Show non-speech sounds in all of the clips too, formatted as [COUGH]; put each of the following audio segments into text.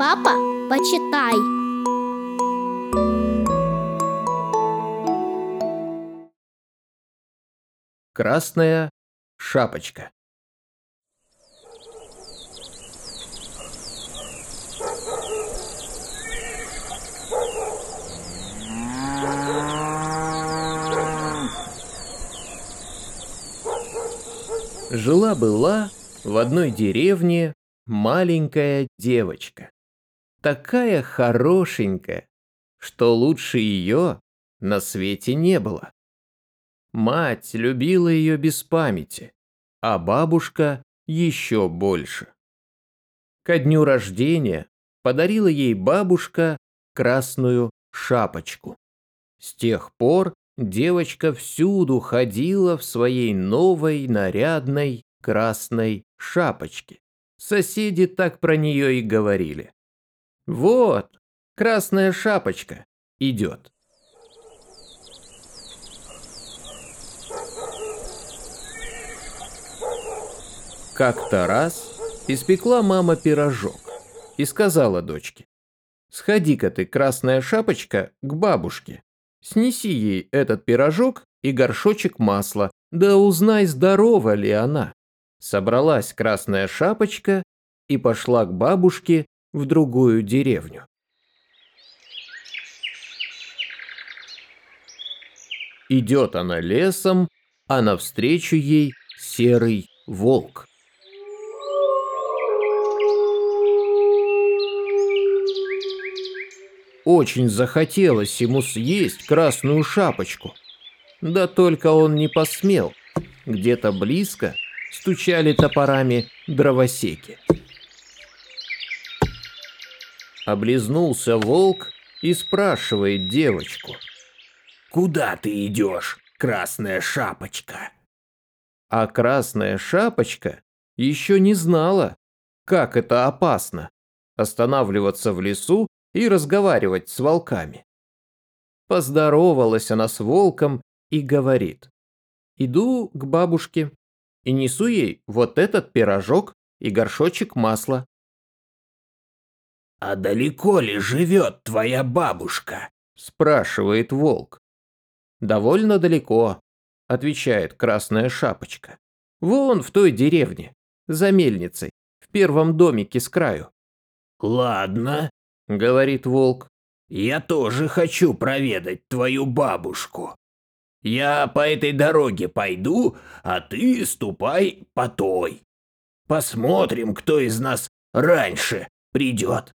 Папа, почитай. Красная шапочка. Жила-была в одной деревне маленькая девочка. Такая хорошенькая, что лучше ее на свете не было. Мать любила ее без памяти, а бабушка еще больше. Ко дню рождения подарила ей бабушка красную шапочку. С тех пор девочка всюду ходила в своей новой нарядной красной шапочке. Соседи так про нее и говорили. Вот, красная шапочка идет. Как-то раз испекла мама пирожок и сказала дочке, «Сходи-ка ты, красная шапочка, к бабушке, снеси ей этот пирожок и горшочек масла, да узнай, здорова ли она». Собралась красная шапочка и пошла к бабушке в другую деревню. Идет она лесом, а навстречу ей серый волк. Очень захотелось ему съесть красную шапочку. Да только он не посмел. Где-то близко стучали топорами дровосеки. Облизнулся волк и спрашивает девочку. «Куда ты идешь, красная шапочка?» А красная шапочка еще не знала, как это опасно – останавливаться в лесу и разговаривать с волками. Поздоровалась она с волком и говорит. Иду к бабушке и несу ей вот этот пирожок и горшочек масла. «А далеко ли живет твоя бабушка?» – спрашивает волк. «Довольно далеко», – отвечает красная шапочка. «Вон в той деревне, за мельницей, в первом домике с краю». «Ладно», – говорит волк. «Я тоже хочу проведать твою бабушку. Я по этой дороге пойду, а ты ступай по той. Посмотрим, кто из нас раньше придет».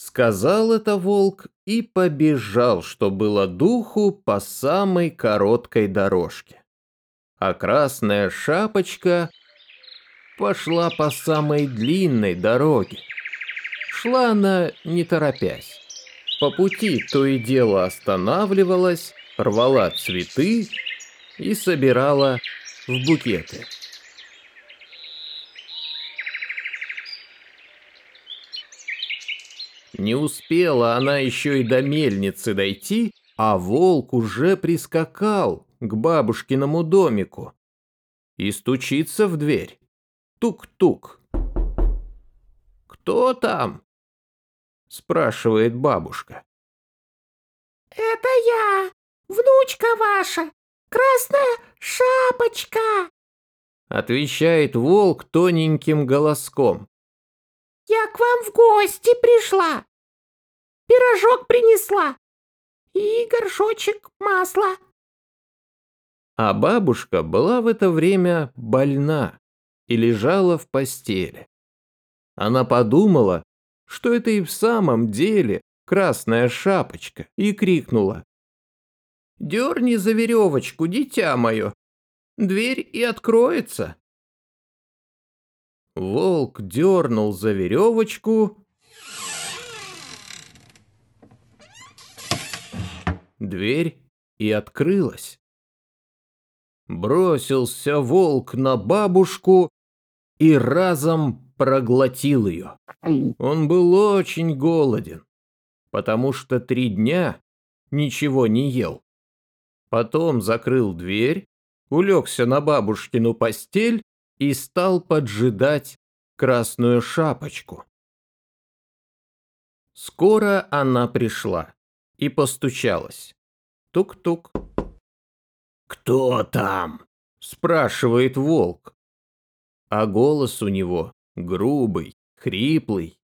Сказал это волк и побежал, что было духу, по самой короткой дорожке. А красная шапочка пошла по самой длинной дороге. Шла она не торопясь. По пути то и дело останавливалась, рвала цветы и собирала в букеты. Не успела она еще и до мельницы дойти, а волк уже прискакал к бабушкиному домику и стучится в дверь. Тук-тук. «Кто там?» – спрашивает бабушка. «Это я, внучка ваша, красная шапочка!» Отвечает волк тоненьким голоском. «Я к вам в гости пришла пирожок принесла и горшочек масла. А бабушка была в это время больна и лежала в постели. Она подумала, что это и в самом деле красная шапочка, и крикнула. «Дерни за веревочку, дитя мое! Дверь и откроется!» Волк дернул за веревочку, дверь и открылась. Бросился волк на бабушку и разом проглотил ее. Он был очень голоден, потому что три дня ничего не ел. Потом закрыл дверь, улегся на бабушкину постель и стал поджидать красную шапочку. Скоро она пришла и постучалась. Тук-тук. «Кто там?» – спрашивает волк. А голос у него грубый, хриплый.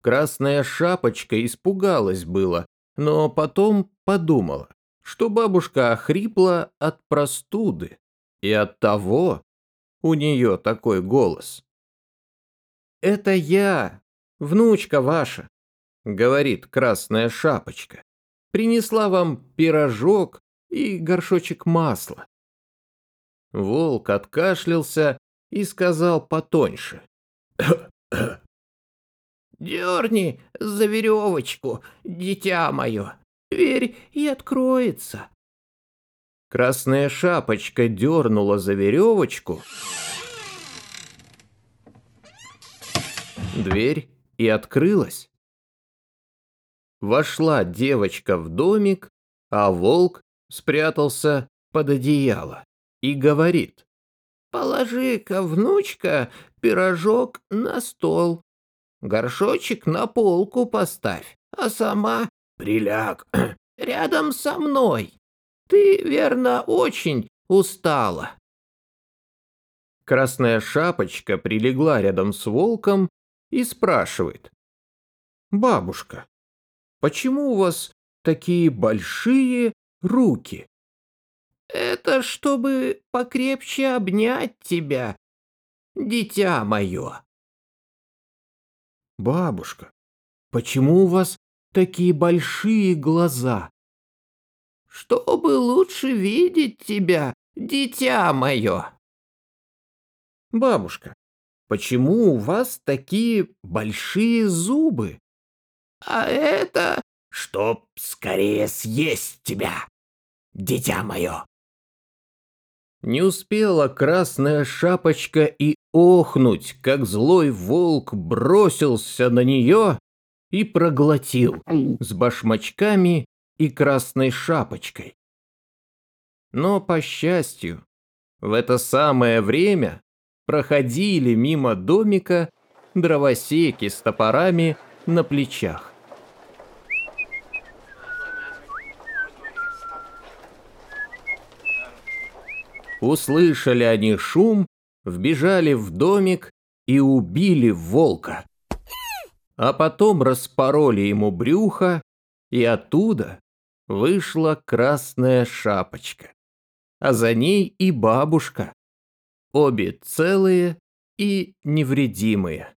Красная шапочка испугалась было, но потом подумала, что бабушка охрипла от простуды, и от того у нее такой голос. «Это я, внучка ваша», — говорит красная шапочка. «Принесла вам пирожок и горшочек масла». Волк откашлялся и сказал потоньше. «Дерни за веревочку, дитя мое, дверь и откроется». Красная шапочка дернула за веревочку. Дверь и открылась. Вошла девочка в домик, а волк спрятался под одеяло и говорит. «Положи-ка, внучка, пирожок на стол, горшочек на полку поставь, а сама приляг [CLEARS THROAT] рядом со мной. Ты, верно, очень устала». Красная шапочка прилегла рядом с волком и спрашивает. «Бабушка, почему у вас такие большие руки?» «Это чтобы покрепче обнять тебя, дитя мое». «Бабушка, почему у вас такие большие глаза?» «Чтобы лучше видеть тебя, дитя мое». «Бабушка, почему у вас такие большие зубы?» «А это...» «Чтоб скорее съесть тебя, дитя мое». Не успела красная шапочка и охнуть, как злой волк бросился на нее и проглотил с башмачками и красной шапочкой. Но, по счастью, в это самое время проходили мимо домика дровосеки с топорами на плечах. Услышали они шум, вбежали в домик и убили волка. А потом распороли ему брюхо, и оттуда вышла красная шапочка. А за ней и бабушка, обе целые и невредимые.